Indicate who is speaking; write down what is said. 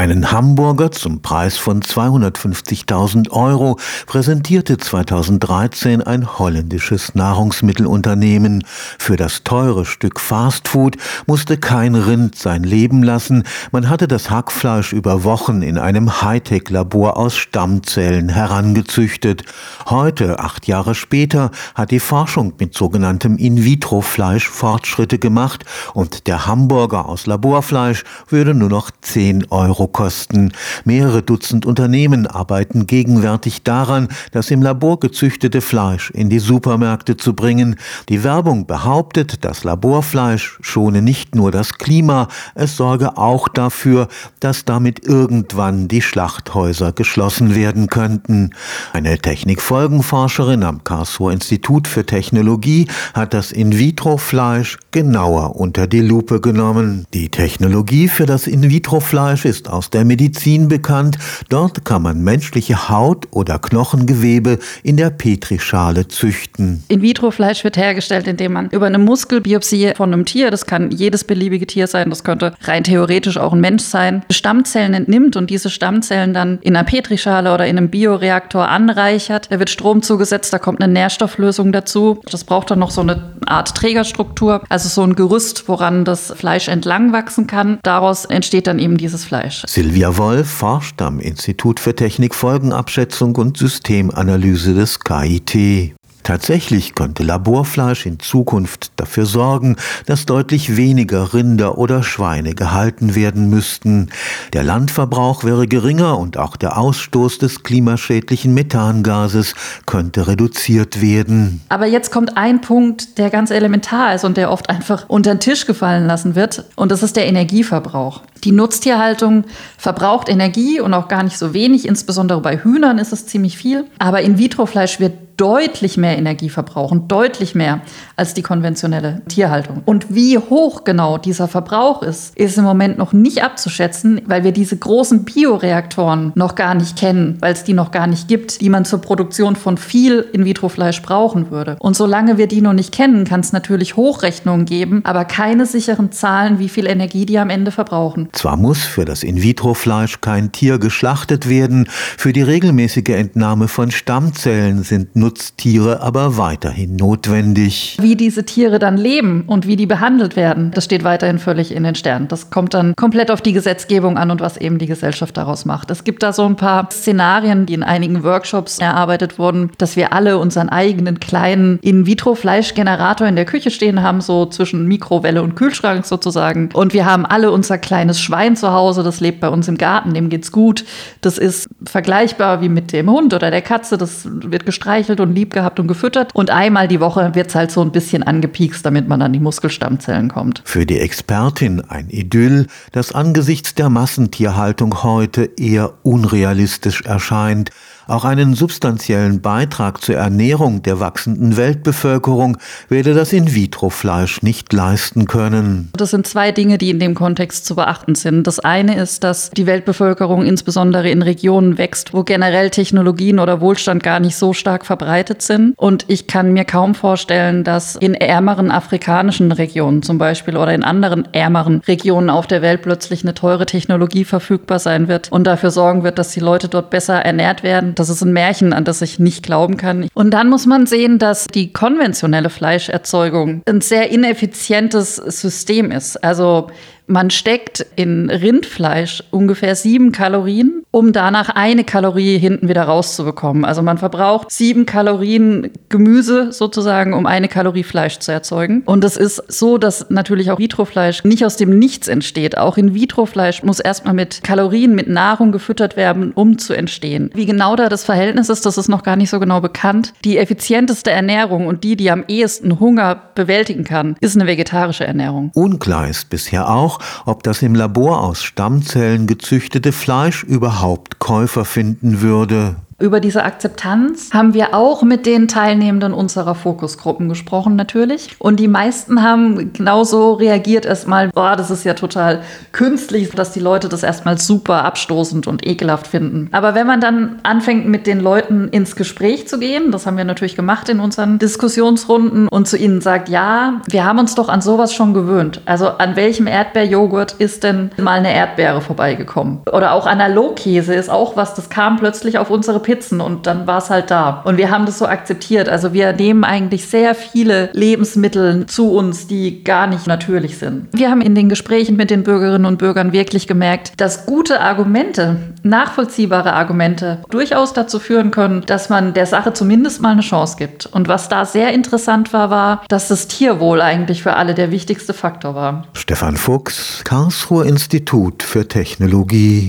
Speaker 1: Einen Hamburger zum Preis von 250.000 Euro präsentierte 2013 ein holländisches Nahrungsmittelunternehmen. Für das teure Stück Fastfood musste kein Rind sein Leben lassen. Man hatte das Hackfleisch über Wochen in einem Hightech-Labor aus Stammzellen herangezüchtet. Heute, acht Jahre später, hat die Forschung mit sogenanntem In-vitro-Fleisch Fortschritte gemacht und der Hamburger aus Laborfleisch würde nur noch 10 Euro Euro kosten. Mehrere Dutzend Unternehmen arbeiten gegenwärtig daran, das im Labor gezüchtete Fleisch in die Supermärkte zu bringen. Die Werbung behauptet, das Laborfleisch schone nicht nur das Klima, es sorge auch dafür, dass damit irgendwann die Schlachthäuser geschlossen werden könnten. Eine Technikfolgenforscherin am Karlsruher Institut für Technologie hat das In-vitro-Fleisch genauer unter die Lupe genommen. Die Technologie für das In-vitro-Fleisch ist aus der Medizin bekannt. Dort kann man menschliche Haut oder Knochengewebe in der Petrischale züchten.
Speaker 2: In-vitro-Fleisch wird hergestellt, indem man über eine Muskelbiopsie von einem Tier, das kann jedes beliebige Tier sein, das könnte rein theoretisch auch ein Mensch sein, Stammzellen entnimmt und diese Stammzellen dann in einer Petrischale oder in einem Bioreaktor anreichert. Da wird Strom zugesetzt, da kommt eine Nährstofflösung dazu. Das braucht dann noch so eine Art Trägerstruktur, also so ein Gerüst, woran das Fleisch entlang wachsen kann. Daraus entsteht dann eben dieses Fleisch.
Speaker 1: Silvia Wolf forscht am Institut für Technikfolgenabschätzung und Systemanalyse des KIT. Tatsächlich könnte Laborfleisch in Zukunft dafür sorgen, dass deutlich weniger Rinder oder Schweine gehalten werden müssten. Der Landverbrauch wäre geringer und auch der Ausstoß des klimaschädlichen Methangases könnte reduziert werden.
Speaker 2: Aber jetzt kommt ein Punkt, der ganz elementar ist und der oft einfach unter den Tisch gefallen lassen wird, und das ist der Energieverbrauch. Die Nutztierhaltung verbraucht Energie und auch gar nicht so wenig, insbesondere bei Hühnern ist es ziemlich viel, aber In-vitro-Fleisch wird deutlich mehr Energie verbrauchen, deutlich mehr als die konventionelle Tierhaltung. Und wie hoch genau dieser Verbrauch ist, ist im Moment noch nicht abzuschätzen, weil wir diese großen Bioreaktoren noch gar nicht kennen, weil es die noch gar nicht gibt, die man zur Produktion von viel In-vitro-Fleisch brauchen würde. Und solange wir die noch nicht kennen, kann es natürlich Hochrechnungen geben, aber keine sicheren Zahlen, wie viel Energie die am Ende verbrauchen.
Speaker 1: Zwar muss für das In-vitro-Fleisch kein Tier geschlachtet werden, für die regelmäßige Entnahme von Stammzellen sind Nutztiere aber weiterhin notwendig.
Speaker 2: Wie diese Tiere dann leben und wie die behandelt werden, das steht weiterhin völlig in den Sternen. Das kommt dann komplett auf die Gesetzgebung an und was eben die Gesellschaft daraus macht. Es gibt da so ein paar Szenarien, die in einigen Workshops erarbeitet wurden, dass wir alle unseren eigenen kleinen In-vitro-Fleischgenerator in der Küche stehen haben, so zwischen Mikrowelle und Kühlschrank sozusagen. Und wir haben alle unser kleines Schwein zu Hause, das lebt bei uns im Garten, dem geht's gut. Das ist vergleichbar wie mit dem Hund oder der Katze, das wird gestreichelt und lieb gehabt und gefüttert. Und einmal die Woche wird es halt so ein bisschen angepiekst, damit man an die Muskelstammzellen kommt.
Speaker 1: Für die Expertin ein Idyll, das angesichts der Massentierhaltung heute eher unrealistisch erscheint. Auch einen substanziellen Beitrag zur Ernährung der wachsenden Weltbevölkerung werde das In-vitro-Fleisch nicht leisten können.
Speaker 2: Das sind zwei Dinge, die in dem Kontext zu beachten sind. Das eine ist, dass die Weltbevölkerung insbesondere in Regionen wächst, wo generell Technologien oder Wohlstand gar nicht so stark verbreitet sind. Und ich kann mir kaum vorstellen, dass in ärmeren afrikanischen Regionen zum Beispiel oder in anderen ärmeren Regionen auf der Welt plötzlich eine teure Technologie verfügbar sein wird und dafür sorgen wird, dass die Leute dort besser ernährt werden das ist ein Märchen, an das ich nicht glauben kann. Und dann muss man sehen, dass die konventionelle Fleischerzeugung ein sehr ineffizientes System ist. Also man steckt in Rindfleisch ungefähr sieben Kalorien, um danach eine Kalorie hinten wieder rauszubekommen. Also man verbraucht sieben Kalorien Gemüse sozusagen, um eine Kalorie Fleisch zu erzeugen. Und es ist so, dass natürlich auch Vitrofleisch nicht aus dem Nichts entsteht. Auch in Vitrofleisch muss erstmal mit Kalorien, mit Nahrung gefüttert werden, um zu entstehen. Wie genau da das Verhältnis ist, das ist noch gar nicht so genau bekannt. Die effizienteste Ernährung und die, die am ehesten Hunger bewältigen kann, ist eine vegetarische Ernährung.
Speaker 1: Unklar ist bisher auch, ob das im Labor aus Stammzellen gezüchtete Fleisch überhaupt Käufer finden würde.
Speaker 2: Über diese Akzeptanz haben wir auch mit den Teilnehmenden unserer Fokusgruppen gesprochen natürlich. Und die meisten haben genauso reagiert erstmal, boah, das ist ja total künstlich, dass die Leute das erstmal super abstoßend und ekelhaft finden. Aber wenn man dann anfängt, mit den Leuten ins Gespräch zu gehen, das haben wir natürlich gemacht in unseren Diskussionsrunden und zu ihnen sagt, ja, wir haben uns doch an sowas schon gewöhnt. Also an welchem Erdbeerjoghurt ist denn mal eine Erdbeere vorbeigekommen? Oder auch Analogkäse ist auch was, das kam plötzlich auf unsere Pizzen und dann war es halt da. Und wir haben das so akzeptiert. Also wir nehmen eigentlich sehr viele Lebensmittel zu uns, die gar nicht natürlich sind. Wir haben in den Gesprächen mit den Bürgerinnen und Bürgern wirklich gemerkt, dass gute Argumente, nachvollziehbare Argumente durchaus dazu führen können, dass man der Sache zumindest mal eine Chance gibt. Und was da sehr interessant war, war, dass das Tierwohl eigentlich für alle der wichtigste Faktor war.
Speaker 1: Stefan Fuchs, Karlsruher Institut für Technologie.